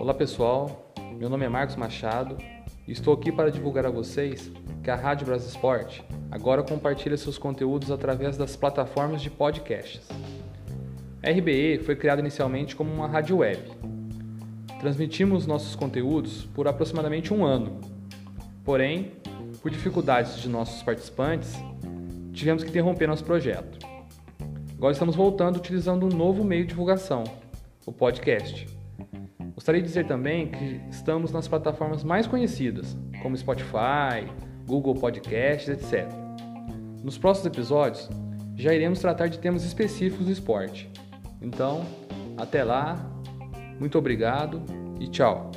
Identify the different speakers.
Speaker 1: Olá pessoal, meu nome é Marcos Machado e estou aqui para divulgar a vocês que a Rádio Brasil Esporte agora compartilha seus conteúdos através das plataformas de podcasts. A RBE foi criada inicialmente como uma rádio web. Transmitimos nossos conteúdos por aproximadamente um ano. Porém, por dificuldades de nossos participantes, tivemos que interromper nosso projeto. Agora estamos voltando utilizando um novo meio de divulgação, o podcast. Gostaria de dizer também que estamos nas plataformas mais conhecidas, como Spotify, Google Podcasts, etc. Nos próximos episódios, já iremos tratar de temas específicos do esporte. Então, até lá, muito obrigado e tchau!